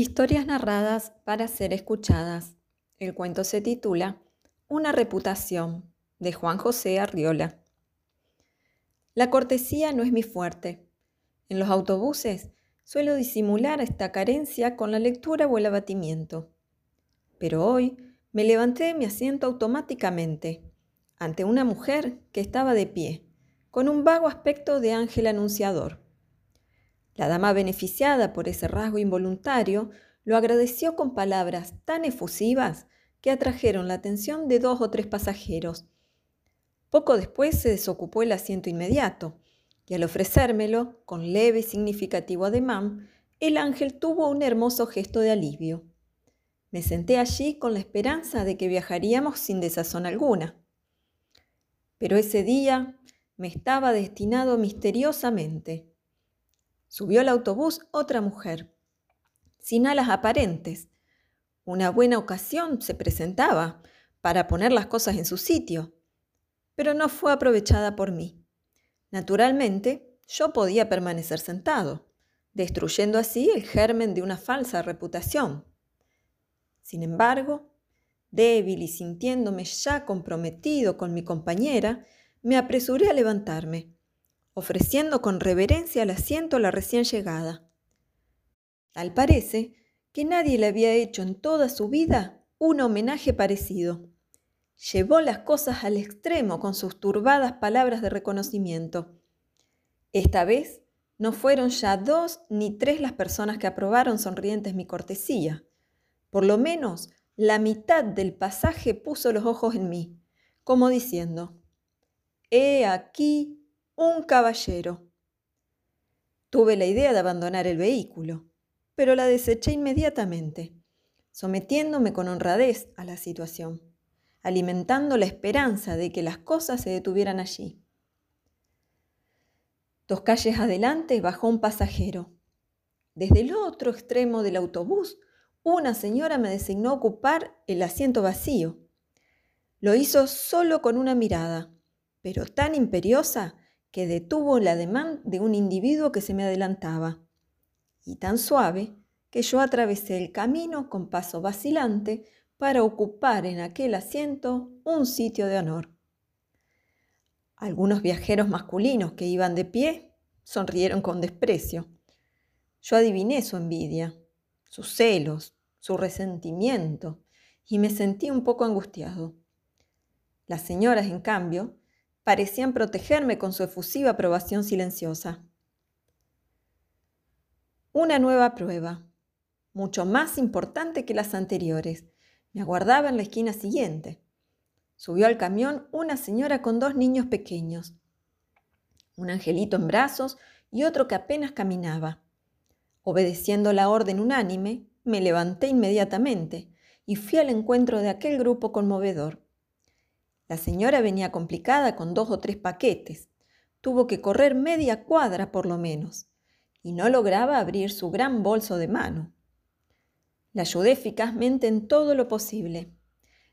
Historias narradas para ser escuchadas. El cuento se titula Una reputación de Juan José Arriola. La cortesía no es mi fuerte. En los autobuses suelo disimular esta carencia con la lectura o el abatimiento. Pero hoy me levanté de mi asiento automáticamente ante una mujer que estaba de pie, con un vago aspecto de ángel anunciador. La dama beneficiada por ese rasgo involuntario lo agradeció con palabras tan efusivas que atrajeron la atención de dos o tres pasajeros. Poco después se desocupó el asiento inmediato, y al ofrecérmelo, con leve y significativo ademán, el ángel tuvo un hermoso gesto de alivio. Me senté allí con la esperanza de que viajaríamos sin desazón alguna. Pero ese día me estaba destinado misteriosamente Subió al autobús otra mujer, sin alas aparentes. Una buena ocasión se presentaba para poner las cosas en su sitio, pero no fue aprovechada por mí. Naturalmente, yo podía permanecer sentado, destruyendo así el germen de una falsa reputación. Sin embargo, débil y sintiéndome ya comprometido con mi compañera, me apresuré a levantarme ofreciendo con reverencia el asiento a la recién llegada. Tal parece que nadie le había hecho en toda su vida un homenaje parecido. Llevó las cosas al extremo con sus turbadas palabras de reconocimiento. Esta vez no fueron ya dos ni tres las personas que aprobaron sonrientes mi cortesía. Por lo menos la mitad del pasaje puso los ojos en mí, como diciendo, He aquí un caballero. Tuve la idea de abandonar el vehículo, pero la deseché inmediatamente, sometiéndome con honradez a la situación, alimentando la esperanza de que las cosas se detuvieran allí. Dos calles adelante bajó un pasajero. Desde el otro extremo del autobús, una señora me designó ocupar el asiento vacío. Lo hizo solo con una mirada, pero tan imperiosa que detuvo el ademán de un individuo que se me adelantaba, y tan suave que yo atravesé el camino con paso vacilante para ocupar en aquel asiento un sitio de honor. Algunos viajeros masculinos que iban de pie sonrieron con desprecio. Yo adiviné su envidia, sus celos, su resentimiento, y me sentí un poco angustiado. Las señoras, en cambio, parecían protegerme con su efusiva aprobación silenciosa. Una nueva prueba, mucho más importante que las anteriores, me aguardaba en la esquina siguiente. Subió al camión una señora con dos niños pequeños, un angelito en brazos y otro que apenas caminaba. Obedeciendo la orden unánime, me levanté inmediatamente y fui al encuentro de aquel grupo conmovedor. La señora venía complicada con dos o tres paquetes. Tuvo que correr media cuadra por lo menos y no lograba abrir su gran bolso de mano. La ayudé eficazmente en todo lo posible.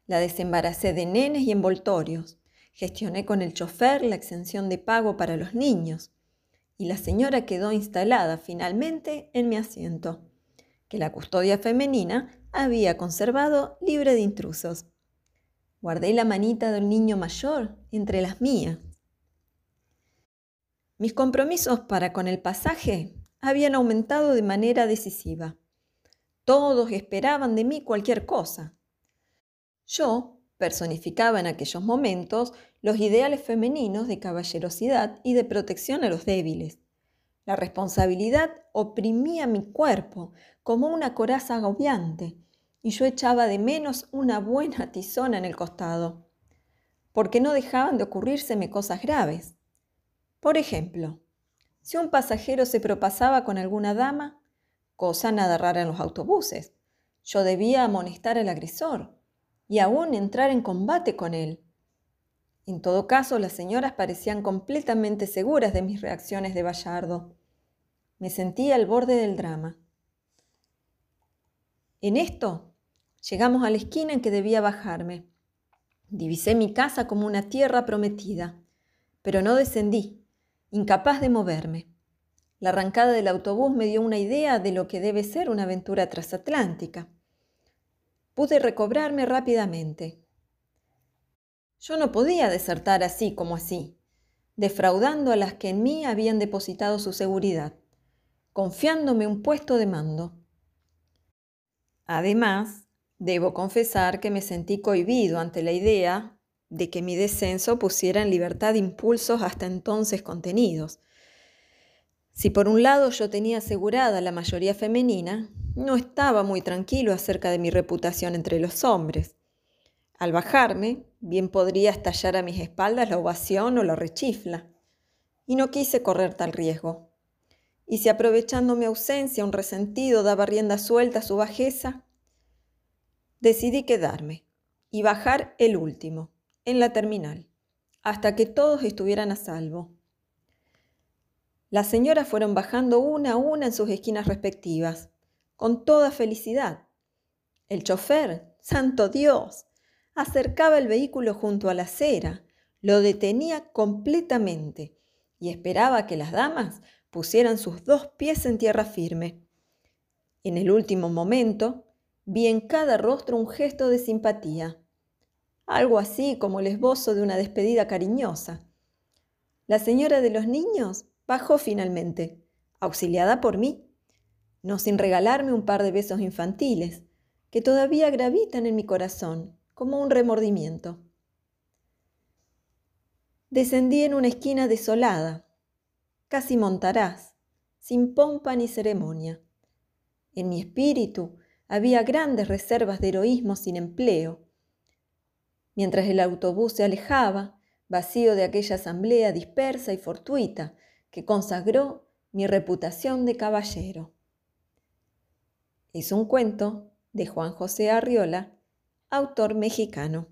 La desembaracé de nenes y envoltorios. Gestioné con el chofer la exención de pago para los niños. Y la señora quedó instalada finalmente en mi asiento, que la custodia femenina había conservado libre de intrusos. Guardé la manita del niño mayor entre las mías. Mis compromisos para con el pasaje habían aumentado de manera decisiva. Todos esperaban de mí cualquier cosa. Yo personificaba en aquellos momentos los ideales femeninos de caballerosidad y de protección a los débiles. La responsabilidad oprimía mi cuerpo como una coraza agobiante y yo echaba de menos una buena tizona en el costado, porque no dejaban de ocurrírseme cosas graves. Por ejemplo, si un pasajero se propasaba con alguna dama, cosa nada rara en los autobuses, yo debía amonestar al agresor y aún entrar en combate con él. En todo caso, las señoras parecían completamente seguras de mis reacciones de Bayardo. Me sentía al borde del drama. En esto Llegamos a la esquina en que debía bajarme. Divisé mi casa como una tierra prometida, pero no descendí, incapaz de moverme. La arrancada del autobús me dio una idea de lo que debe ser una aventura transatlántica. Pude recobrarme rápidamente. Yo no podía desertar así como así, defraudando a las que en mí habían depositado su seguridad, confiándome un puesto de mando. Además, debo confesar que me sentí cohibido ante la idea de que mi descenso pusiera en libertad impulsos hasta entonces contenidos. Si por un lado yo tenía asegurada la mayoría femenina, no estaba muy tranquilo acerca de mi reputación entre los hombres. Al bajarme, bien podría estallar a mis espaldas la ovación o la rechifla. Y no quise correr tal riesgo. Y si aprovechando mi ausencia un resentido daba rienda suelta a su bajeza, decidí quedarme y bajar el último, en la terminal, hasta que todos estuvieran a salvo. Las señoras fueron bajando una a una en sus esquinas respectivas, con toda felicidad. El chofer, santo Dios, acercaba el vehículo junto a la acera, lo detenía completamente y esperaba que las damas pusieran sus dos pies en tierra firme. En el último momento, vi en cada rostro un gesto de simpatía, algo así como el esbozo de una despedida cariñosa. La señora de los niños bajó finalmente, auxiliada por mí, no sin regalarme un par de besos infantiles, que todavía gravitan en mi corazón como un remordimiento. Descendí en una esquina desolada, casi montarás, sin pompa ni ceremonia. En mi espíritu había grandes reservas de heroísmo sin empleo. Mientras el autobús se alejaba, vacío de aquella asamblea dispersa y fortuita que consagró mi reputación de caballero. Es un cuento de Juan José Arriola autor mexicano.